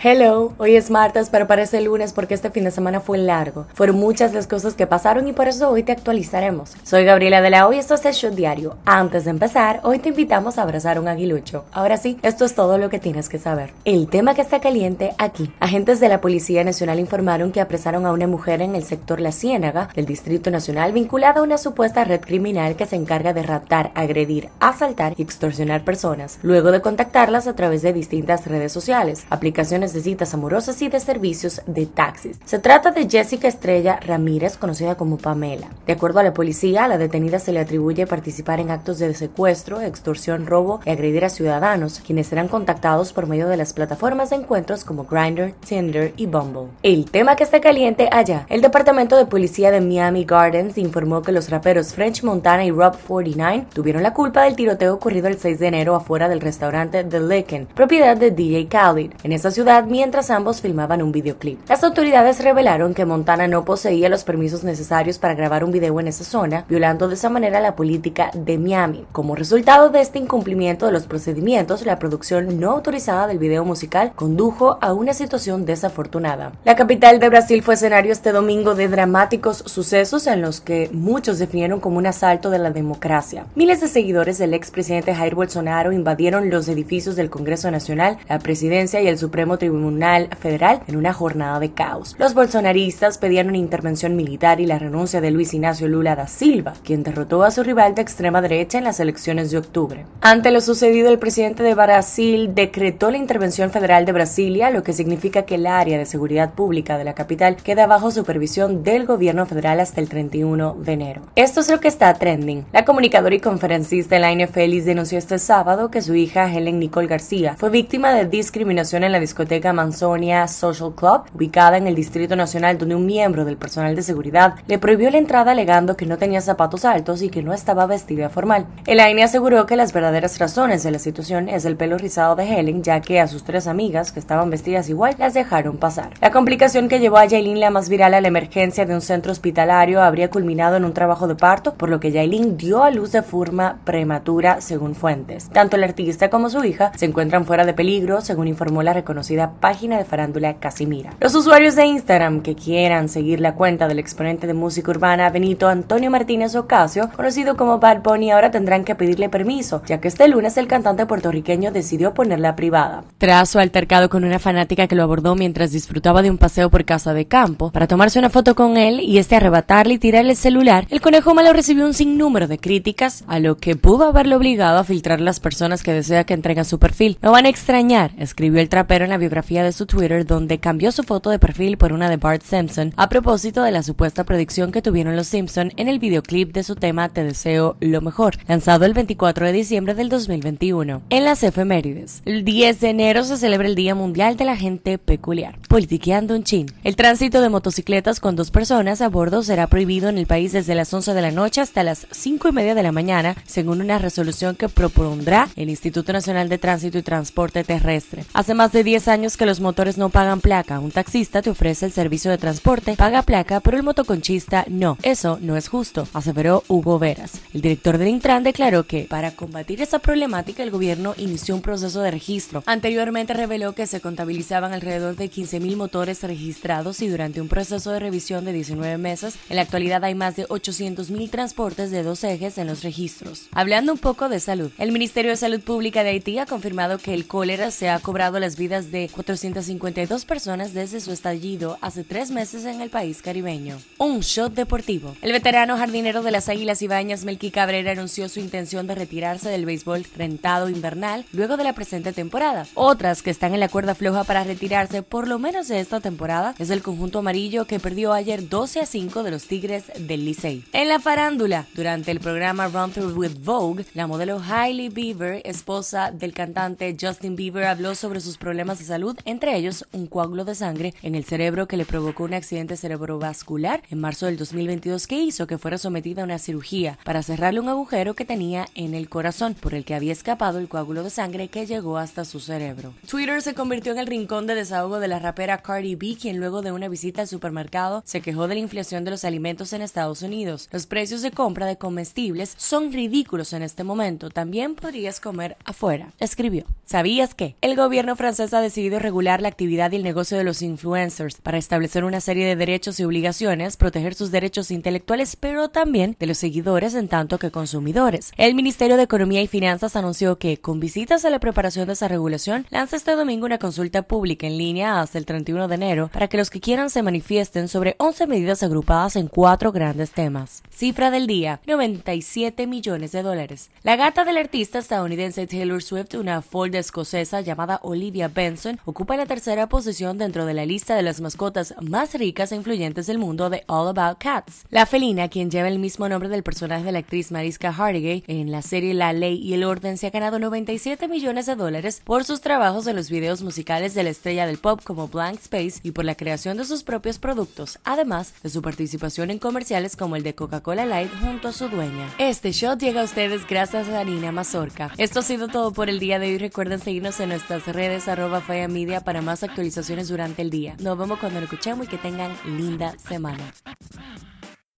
Hello, hoy es martes, pero parece lunes porque este fin de semana fue largo. Fueron muchas las cosas que pasaron y por eso hoy te actualizaremos. Soy Gabriela de la Hoy, esto es el Show Diario. Antes de empezar, hoy te invitamos a abrazar un aguilucho. Ahora sí, esto es todo lo que tienes que saber. El tema que está caliente aquí. Agentes de la Policía Nacional informaron que apresaron a una mujer en el sector La Ciénaga del Distrito Nacional vinculada a una supuesta red criminal que se encarga de raptar, agredir, asaltar y extorsionar personas, luego de contactarlas a través de distintas redes sociales, aplicaciones de citas amorosas y de servicios de taxis. Se trata de Jessica Estrella Ramírez, conocida como Pamela. De acuerdo a la policía, a la detenida se le atribuye participar en actos de secuestro, extorsión, robo y agredir a ciudadanos, quienes serán contactados por medio de las plataformas de encuentros como Grindr, Tinder y Bumble. El tema que está caliente allá. El Departamento de Policía de Miami Gardens informó que los raperos French Montana y Rob 49 tuvieron la culpa del tiroteo ocurrido el 6 de enero afuera del restaurante The Licken, propiedad de DJ Khaled. En esa ciudad mientras ambos filmaban un videoclip. Las autoridades revelaron que Montana no poseía los permisos necesarios para grabar un video en esa zona, violando de esa manera la política de Miami. Como resultado de este incumplimiento de los procedimientos, la producción no autorizada del video musical condujo a una situación desafortunada. La capital de Brasil fue escenario este domingo de dramáticos sucesos en los que muchos definieron como un asalto de la democracia. Miles de seguidores del expresidente Jair Bolsonaro invadieron los edificios del Congreso Nacional, la presidencia y el Supremo Tribunal Tribunal Federal en una jornada de caos. Los bolsonaristas pedían una intervención militar y la renuncia de Luis Ignacio Lula da Silva, quien derrotó a su rival de extrema derecha en las elecciones de octubre. Ante lo sucedido, el presidente de Brasil decretó la intervención federal de Brasilia, lo que significa que el área de seguridad pública de la capital queda bajo supervisión del gobierno federal hasta el 31 de enero. Esto es lo que está trending. La comunicadora y conferencista Elaine Félix denunció este sábado que su hija Helen Nicole García fue víctima de discriminación en la discoteca Manzonia Social Club, ubicada en el Distrito Nacional, donde un miembro del personal de seguridad le prohibió la entrada alegando que no tenía zapatos altos y que no estaba vestida formal. Elaine aseguró que las verdaderas razones de la situación es el pelo rizado de Helen, ya que a sus tres amigas, que estaban vestidas igual, las dejaron pasar. La complicación que llevó a Jailin la más viral a la emergencia de un centro hospitalario habría culminado en un trabajo de parto, por lo que Jailin dio a luz de forma prematura, según fuentes. Tanto el artista como su hija se encuentran fuera de peligro, según informó la reconocida página de farándula Casimira. Los usuarios de Instagram que quieran seguir la cuenta del exponente de música urbana Benito Antonio Martínez Ocasio, conocido como Bad Bunny, ahora tendrán que pedirle permiso, ya que este lunes el cantante puertorriqueño decidió ponerla privada. Tras su altercado con una fanática que lo abordó mientras disfrutaba de un paseo por casa de campo, para tomarse una foto con él y este arrebatarle y tirarle el celular, el conejo malo recibió un sinnúmero de críticas, a lo que pudo haberlo obligado a filtrar las personas que desea que entreguen su perfil. No van a extrañar, escribió el trapero en la biografía de su Twitter donde cambió su foto de perfil por una de Bart Simpson a propósito de la supuesta predicción que tuvieron los Simpson en el videoclip de su tema Te deseo lo mejor, lanzado el 24 de diciembre del 2021. En las efemérides, el 10 de enero se celebra el Día Mundial de la Gente Peculiar. Politiqueando un chin. El tránsito de motocicletas con dos personas a bordo será prohibido en el país desde las 11 de la noche hasta las 5 y media de la mañana, según una resolución que propondrá el Instituto Nacional de Tránsito y Transporte Terrestre. Hace más de 10 años que los motores no pagan placa. Un taxista te ofrece el servicio de transporte, paga placa, pero el motoconchista no. Eso no es justo, aseveró Hugo Veras. El director del Intran declaró que para combatir esa problemática el gobierno inició un proceso de registro. Anteriormente reveló que se contabilizaban alrededor de 15.000 motores registrados y durante un proceso de revisión de 19 meses, en la actualidad hay más de 800.000 transportes de dos ejes en los registros. Hablando un poco de salud, el Ministerio de Salud Pública de Haití ha confirmado que el cólera se ha cobrado las vidas de 452 personas desde su estallido hace tres meses en el país caribeño. Un shot deportivo. El veterano jardinero de las Águilas Ibañas, Melqui Cabrera, anunció su intención de retirarse del béisbol rentado invernal luego de la presente temporada. Otras que están en la cuerda floja para retirarse por lo menos de esta temporada es el conjunto amarillo que perdió ayer 12 a 5 de los Tigres del Licey. En la farándula, durante el programa Run Through with Vogue, la modelo Hailey Bieber, esposa del cantante Justin Bieber, habló sobre sus problemas de salud salud, entre ellos un coágulo de sangre en el cerebro que le provocó un accidente cerebrovascular en marzo del 2022 que hizo que fuera sometida a una cirugía para cerrarle un agujero que tenía en el corazón por el que había escapado el coágulo de sangre que llegó hasta su cerebro. Twitter se convirtió en el rincón de desahogo de la rapera Cardi B, quien luego de una visita al supermercado se quejó de la inflación de los alimentos en Estados Unidos. Los precios de compra de comestibles son ridículos en este momento. También podrías comer afuera. Escribió. ¿Sabías que? El gobierno francés ha decidido regular la actividad y el negocio de los influencers para establecer una serie de derechos y obligaciones, proteger sus derechos intelectuales, pero también de los seguidores en tanto que consumidores. El Ministerio de Economía y Finanzas anunció que, con visitas a la preparación de esa regulación, lanza este domingo una consulta pública en línea hasta el 31 de enero para que los que quieran se manifiesten sobre 11 medidas agrupadas en cuatro grandes temas. Cifra del día, 97 millones de dólares. La gata del artista estadounidense Taylor Swift, una folder escocesa llamada Olivia Benson ocupa la tercera posición dentro de la lista de las mascotas más ricas e influyentes del mundo de All About Cats. La felina, quien lleva el mismo nombre del personaje de la actriz Mariska Hargitay en la serie La Ley y el Orden, se ha ganado 97 millones de dólares por sus trabajos en los videos musicales de la estrella del pop como Blank Space y por la creación de sus propios productos, además de su participación en comerciales como el de Coca-Cola Light junto a su dueña. Este shot llega a ustedes gracias a Nina Mazorca. Esto ha sido todo por el día de hoy. Recuerden seguirnos en nuestras redes arroba Media para más actualizaciones durante el día. Nos vemos cuando lo escuchemos y que tengan linda semana.